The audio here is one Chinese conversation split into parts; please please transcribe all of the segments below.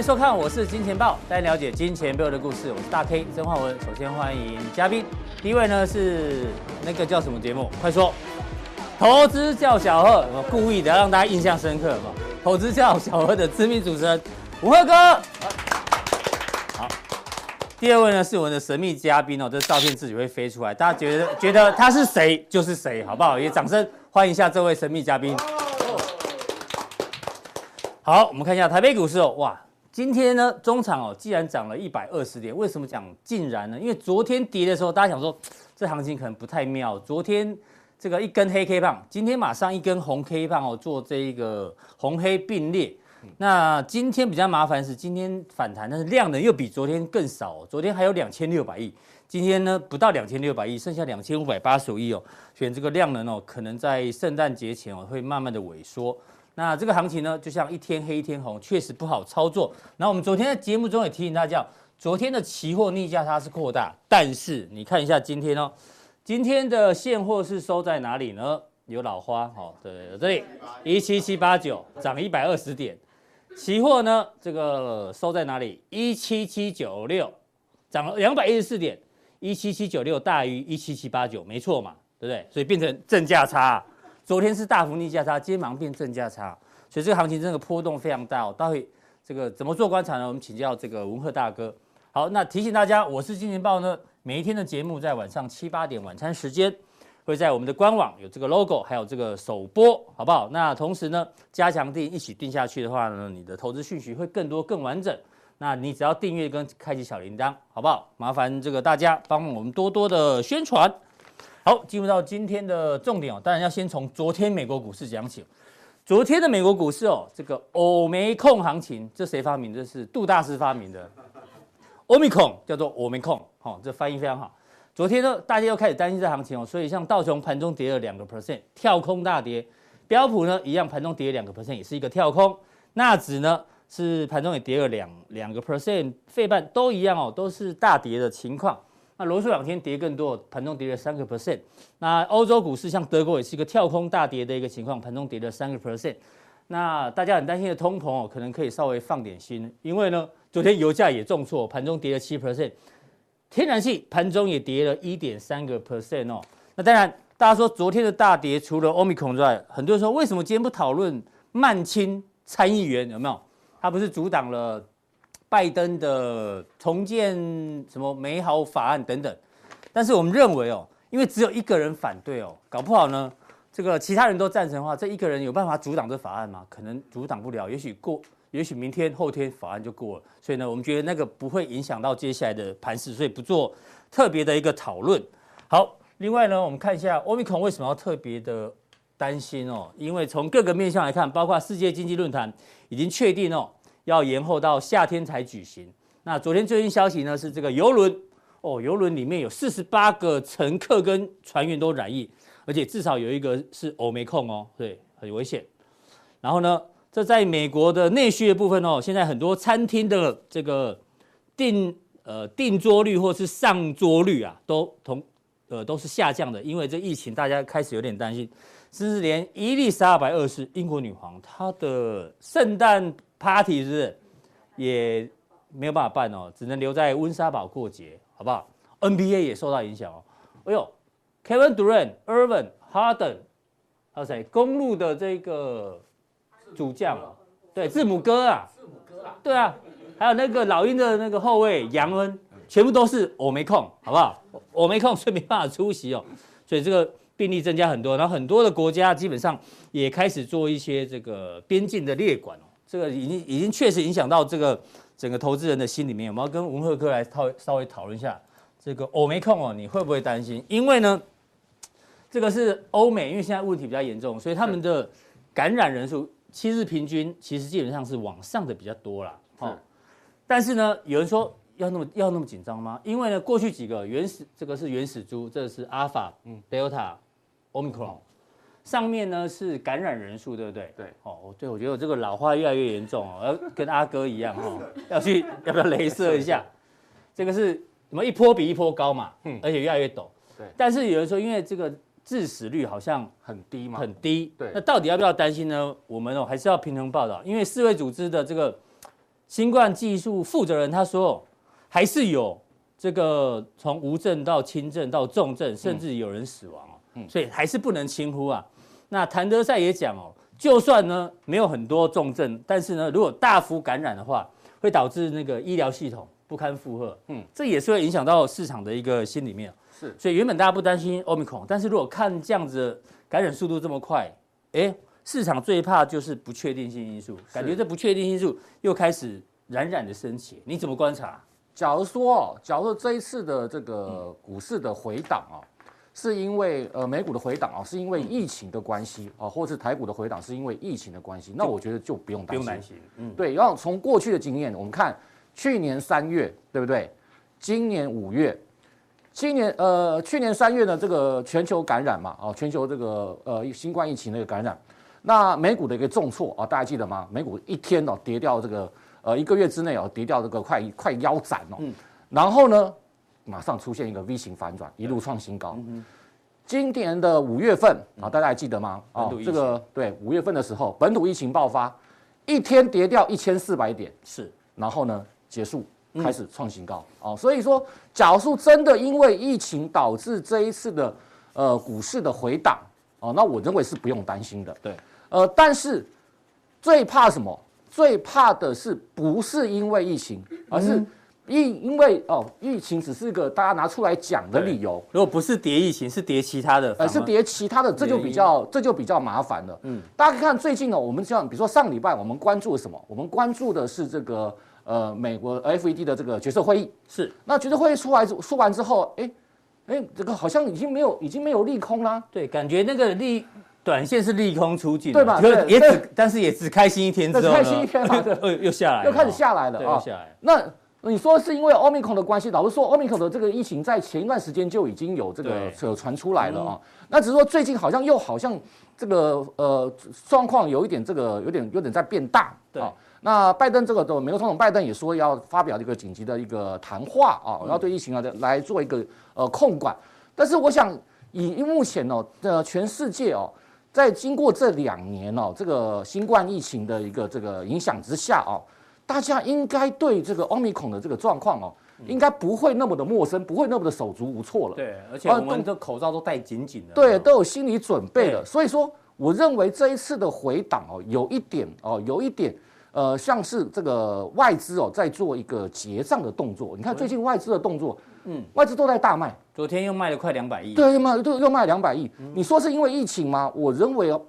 迎收看，我是金钱豹，带你了解金钱背后的故事。我是大 K 曾焕文。首先欢迎嘉宾，第一位呢是那个叫什么节目？快说，投资叫小贺，我故意的让大家印象深刻嘛。投资叫小贺的知名主持人文贺哥。好，第二位呢是我们的神秘嘉宾哦，这照片自己会飞出来，大家觉得觉得他是谁就是谁，好不好？也掌声欢迎一下这位神秘嘉宾。好，我们看一下台北股市哦，哇。今天呢，中场哦，既然涨了一百二十点，为什么讲竟然呢？因为昨天跌的时候，大家想说这行情可能不太妙。昨天这个一根黑 K 棒，今天马上一根红 K 棒哦，做这一个红黑并列。那今天比较麻烦是今天反弹，但是量能又比昨天更少。昨天还有两千六百亿，今天呢不到两千六百亿，剩下两千五百八十五亿哦。选这个量能哦，可能在圣诞节前哦会慢慢的萎缩。那这个行情呢，就像一天黑一天红，确实不好操作。那我们昨天在节目中也提醒大家，昨天的期货逆价差是扩大，但是你看一下今天哦，今天的现货是收在哪里呢？有老花，哦，对，这里一七七八九，涨一百二十点。期货呢，这个收在哪里？一七七九六，涨了两百一十四点，一七七九六大于一七七八九，没错嘛，对不对？所以变成正价差。昨天是大幅逆价差，今天马上变正价差，所以这个行情真的波动非常大哦。待会这个怎么做观察呢？我们请教这个文鹤大哥。好，那提醒大家，我是金钱豹呢，每一天的节目在晚上七八点晚餐时间，会在我们的官网有这个 logo，还有这个首播，好不好？那同时呢，加强订一起订下去的话呢，你的投资讯息会更多更完整。那你只要订阅跟开启小铃铛，好不好？麻烦这个大家帮我们多多的宣传。好，进入到今天的重点哦，当然要先从昨天美国股市讲起。昨天的美国股市哦，这个欧美控行情，这谁发明？这是杜大师发明的。欧美控叫做欧美控，好，这翻译非常好。昨天呢，大家又开始担心这行情哦，所以像道琼盘中跌了两个 percent，跳空大跌；标普呢一样盘中跌了两个 percent，也是一个跳空。纳指呢是盘中也跌了两两个 percent，费半都一样哦，都是大跌的情况。那罗素两天跌更多，盘中跌了三个 percent。那欧洲股市像德国也是一个跳空大跌的一个情况，盘中跌了三个 percent。那大家很担心的通膨哦，可能可以稍微放点心，因为呢，昨天油价也重挫，盘中跌了七 percent。天然气盘中也跌了一点三个 percent 哦。那当然，大家说昨天的大跌除了 Omicron 之外，很多人说为什么今天不讨论曼青参议员有没有？他不是阻挡了？拜登的重建什么美好法案等等，但是我们认为哦，因为只有一个人反对哦，搞不好呢，这个其他人都赞成的话，这一个人有办法阻挡这法案吗？可能阻挡不了，也许过，也许明天后天法案就过了。所以呢，我们觉得那个不会影响到接下来的盘势，所以不做特别的一个讨论。好，另外呢，我们看一下欧米康为什么要特别的担心哦？因为从各个面向来看，包括世界经济论坛已经确定哦。要延后到夏天才举行。那昨天最新消息呢是这个游轮哦，游轮里面有四十八个乘客跟船员都染疫，而且至少有一个是欧美控哦，对，很危险。然后呢，这在美国的内需的部分哦，现在很多餐厅的这个订呃订桌率或是上桌率啊，都同呃都是下降的，因为这疫情大家开始有点担心，甚至连伊丽莎白二世英国女皇她的圣诞。Party 是不是也没有办法办哦，只能留在温莎堡过节，好不好？NBA 也受到影响哦。哎呦，Kevin Durant、Irvin、Harden，还有谁？公鹿的这个主将哦，对，字母哥啊，字母哥啊，对啊，还有那个老鹰的那个后卫杨恩，全部都是我没空，好不好？我没空，所以没办法出席哦。所以这个病例增加很多，然后很多的国家基本上也开始做一些这个边境的列管哦。这个已经已经确实影响到这个整个投资人的心里面，我们要跟文赫哥来讨稍微讨论一下这个欧美控哦，你会不会担心？因为呢，这个是欧美，因为现在问题比较严重，所以他们的感染人数七日平均其实基本上是往上的比较多啦。哦，但是呢，有人说要那么要那么紧张吗？因为呢，过去几个原始这个是原始株，这个是阿尔法、嗯、德尔塔、欧米克戎。上面呢是感染人数，对不对？对，哦，对，我觉得我这个老化越来越严重哦，要跟阿哥一样哦，要去要不要镭射一下？这个是什么一波比一波高嘛，嗯，而且越来越陡。对，但是有人说，因为这个致死率好像很低嘛，很低。对，那到底要不要担心呢？我们哦还是要平衡报道，因为世卫组织的这个新冠技术负责人他说，还是有这个从无症到轻症到重症，甚至有人死亡哦。嗯，所以还是不能轻忽啊。那谭德赛也讲哦，就算呢没有很多重症，但是呢如果大幅感染的话，会导致那个医疗系统不堪负荷。嗯，这也是会影响到市场的一个心里面。是，所以原本大家不担心 Omicron，但是如果看这样子感染速度这么快，哎，市场最怕就是不确定性因素，感觉这不确定因素又开始冉冉的升起。你怎么观察？假如说，假如说这一次的这个股市的回档啊，是因为呃美股的回档啊，是因为疫情的关系啊，或是台股的回档是因为疫情的关系，那我觉得就不用担心。不用担心。嗯，对。然后从过去的经验，我们看去年三月，对不对？今年五月。今年呃，去年三月呢，这个全球感染嘛，啊，全球这个呃新冠疫情的一个感染，那美股的一个重挫啊，大家记得吗？美股一天哦跌掉这个呃一个月之内哦跌掉这个快快腰斩哦，嗯，然后呢，马上出现一个 V 型反转，一路创新高。嗯，今年的五月份啊，大家还记得吗？啊，这个对五月份的时候，本土疫情爆发，一天跌掉一千四百点，是，然后呢结束。开始创新高哦，所以说，假如真的因为疫情导致这一次的呃股市的回档哦，那我认为是不用担心的。对，呃，但是最怕什么？最怕的是不是因为疫情，而是因因为哦，疫情只是一个大家拿出来讲的理由。如果不是叠疫情，是叠其他的，呃，是叠其他的，这就比较这就比较麻烦了。嗯，大家可以看最近呢，我们像比如说上礼拜我们关注了什么？我们关注的是这个。呃，美国 FED 的这个决策会议是，那决策会议出来说完之后，哎，哎，这个好像已经没有，已经没有利空啦。对，感觉那个利短线是利空出尽，对吧？对，也只，但是也只开心一天之后，开心一天嘛，又又下来，又开始下来了啊。那你说是因为 Omicron 的关系，老实说 Omicron 的这个疫情在前一段时间就已经有这个有传出来了啊。那只是说最近好像又好像这个呃状况有一点这个有点有点在变大，对。那拜登这个的美国总统拜登也说要发表一个紧急的一个谈话啊，要对疫情啊来做一个呃控管。但是我想以目前哦的全世界哦，在经过这两年哦这个新冠疫情的一个这个影响之下哦，大家应该对这个奥密克戎的这个状况哦，应该不会那么的陌生，不会那么的手足无措了。对，而且我们的口罩都戴紧紧的。对，都有心理准备了。所以说，我认为这一次的回档哦，有一点哦，有一点。呃，像是这个外资哦，在做一个结账的动作。你看最近外资的动作，嗯，外资都在大卖。昨天又卖了快两百亿。对，又卖，又又卖两百亿。你说是因为疫情吗？我认为哦，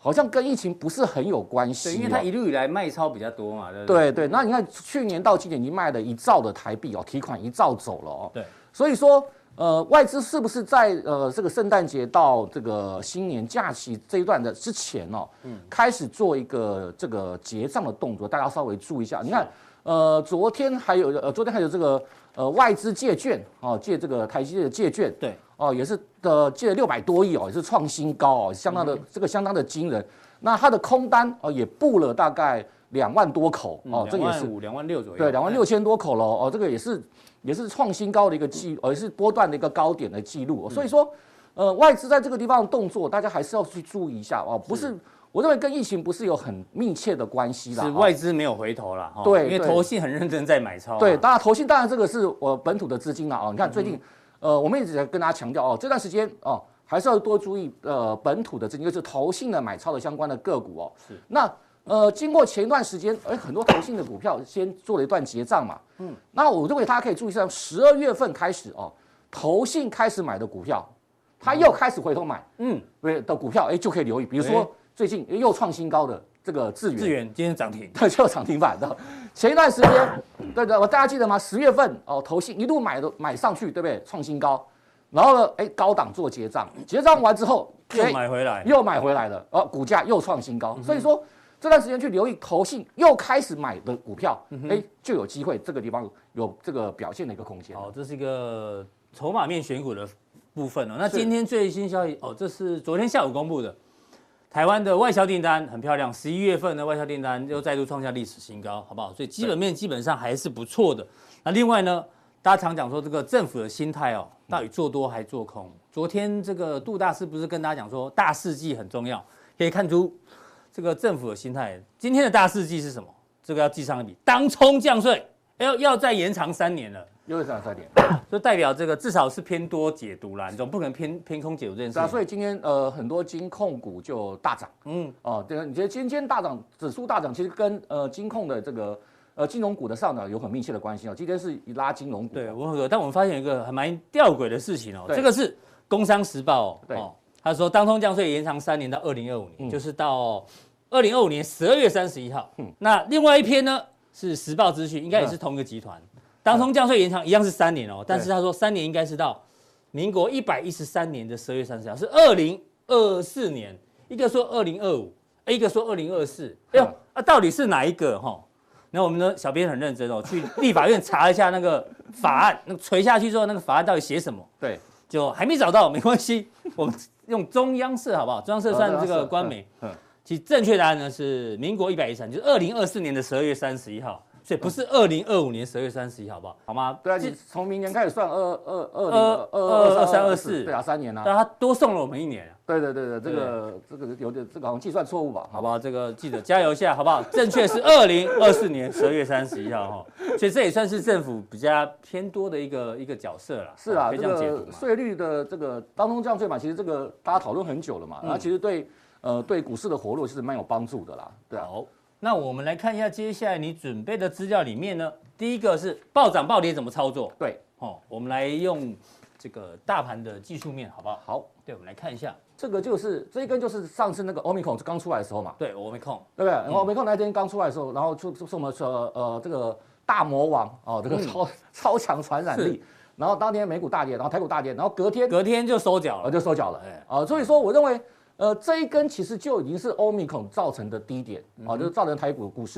好像跟疫情不是很有关系。因为它一路以来卖超比较多嘛。对对对，那你看去年到今年已经卖了一兆的台币哦，提款一兆走了哦。对，所以说。呃，外资是不是在呃这个圣诞节到这个新年假期这一段的之前哦，嗯，开始做一个这个结账的动作？大家稍微注意一下。你看，呃，昨天还有呃，昨天还有这个呃外资借券哦，借这个台积电的借券，对，哦，也是的借了六百多亿哦，也是创新高哦，相当的这个相当的惊人。那它的空单哦也布了大概两万多口哦，这也是五两万六左右，对，两万六千多口喽哦，这个也是。也是创新高的一个记，而是波段的一个高点的记录。所以说，呃，外资在这个地方的动作，大家还是要去注意一下哦。不是，我认为跟疫情不是有很密切的关系啦。是外资没有回头了，对，因为投信很认真在买超。对，当然投信当然这个是我本土的资金了哦。你看最近，呃，我们一直在跟大家强调哦，这段时间哦，还是要多注意呃本土的资金，就是投信的买超的相关的个股哦。是，那。呃，经过前一段时间，哎，很多投信的股票先做了一段结账嘛，嗯，那我认为大家可以注意一下，十二月份开始哦，投信开始买的股票，他又开始回头买，嗯，对的股票，哎，就可以留意，比如说最近又创新高的这个智源，智源今天涨停，对，就涨停板的。前一段时间，对对，我大家记得吗？十月份哦，投信一路买的买上去，对不对？创新高，然后呢，哎，高档做结账，结账完之后又买回来，又买回来了，哦，股价又创新高，所以说。这段时间去留意投信又开始买的股票，哎，就有机会这个地方有这个表现的一个空间。好，这是一个筹码面选股的部分哦。那今天最新消息哦，这是昨天下午公布的，台湾的外销订单很漂亮，十一月份的外销订单又再度创下历史新高，好不好？所以基本面基本上还是不错的。那另外呢，大家常讲说这个政府的心态哦，到底做多还做空？昨天这个杜大师不是跟大家讲说大事记很重要，可以看出。这个政府的心态，今天的大事记是什么？这个要记上一笔，当冲降税要要再延长三年了。又是这样三点，就代表这个至少是偏多解读啦，你总不可能偏偏空解读这件事。啊，所以今天呃很多金控股就大涨，嗯，哦，对，你觉得今天大涨，指数大涨，其实跟呃金控的这个呃金融股的上涨有很密切的关系哦。今天是拉金融股，对，我和但我们发现一个还蛮吊诡的事情哦，这个是《工商时报》哦，对，他说当通降税延长三年到二零二五年，就是到二零二五年十二月三十一号。嗯，那另外一篇呢是《时报资讯》，应该也是同一个集团。当冲降税延长一样是三年哦，但是他说三年应该是到民国一百一十三年的十二月三十号，是二零二四年，一个说二零二五，一个说二零二四，哎呦，啊到底是哪一个哈？那我们的小编很认真哦，去立法院查一下那个法案，那个垂下去之后那个法案到底写什么？对，就还没找到，没关系，我们用中央社好不好？中央社算这个官媒，其实正确答案呢是民国一百一十三，就是二零二四年的十二月三十一号。对，不是二零二五年十二月三十一，好不好？好吗？对啊，你从明年开始算二二二二二二三二四，对啊，三年啊。但他多送了我们一年。对对对对，这个这个有点这个好像计算错误吧？好不好？这个记者加油一下，好不好？正确是二零二四年十二月三十一号哈，所以这也算是政府比较偏多的一个一个角色了。是啊，这个税率的这个当中降税嘛，其实这个大家讨论很久了嘛，那其实对呃对股市的活络是蛮有帮助的啦。对啊。那我们来看一下接下来你准备的资料里面呢，第一个是暴涨暴跌怎么操作？对，哦，我们来用这个大盘的技术面，好不好？好，对，我们来看一下，这个就是这一根就是上次那个 Omicron 刚出来的时候嘛，对，Omicron，对不对？然后 Omicron 那天刚出来的时候，然后就就是我们说呃这个大魔王哦，这个超、嗯、超强传染力，然后当天美股大跌，然后台股大跌，然后隔天隔天就收脚了，就收脚了，哎，啊，所以说我认为。呃，这一根其实就已经是欧米孔造成的低点啊，就是造成台股的故事。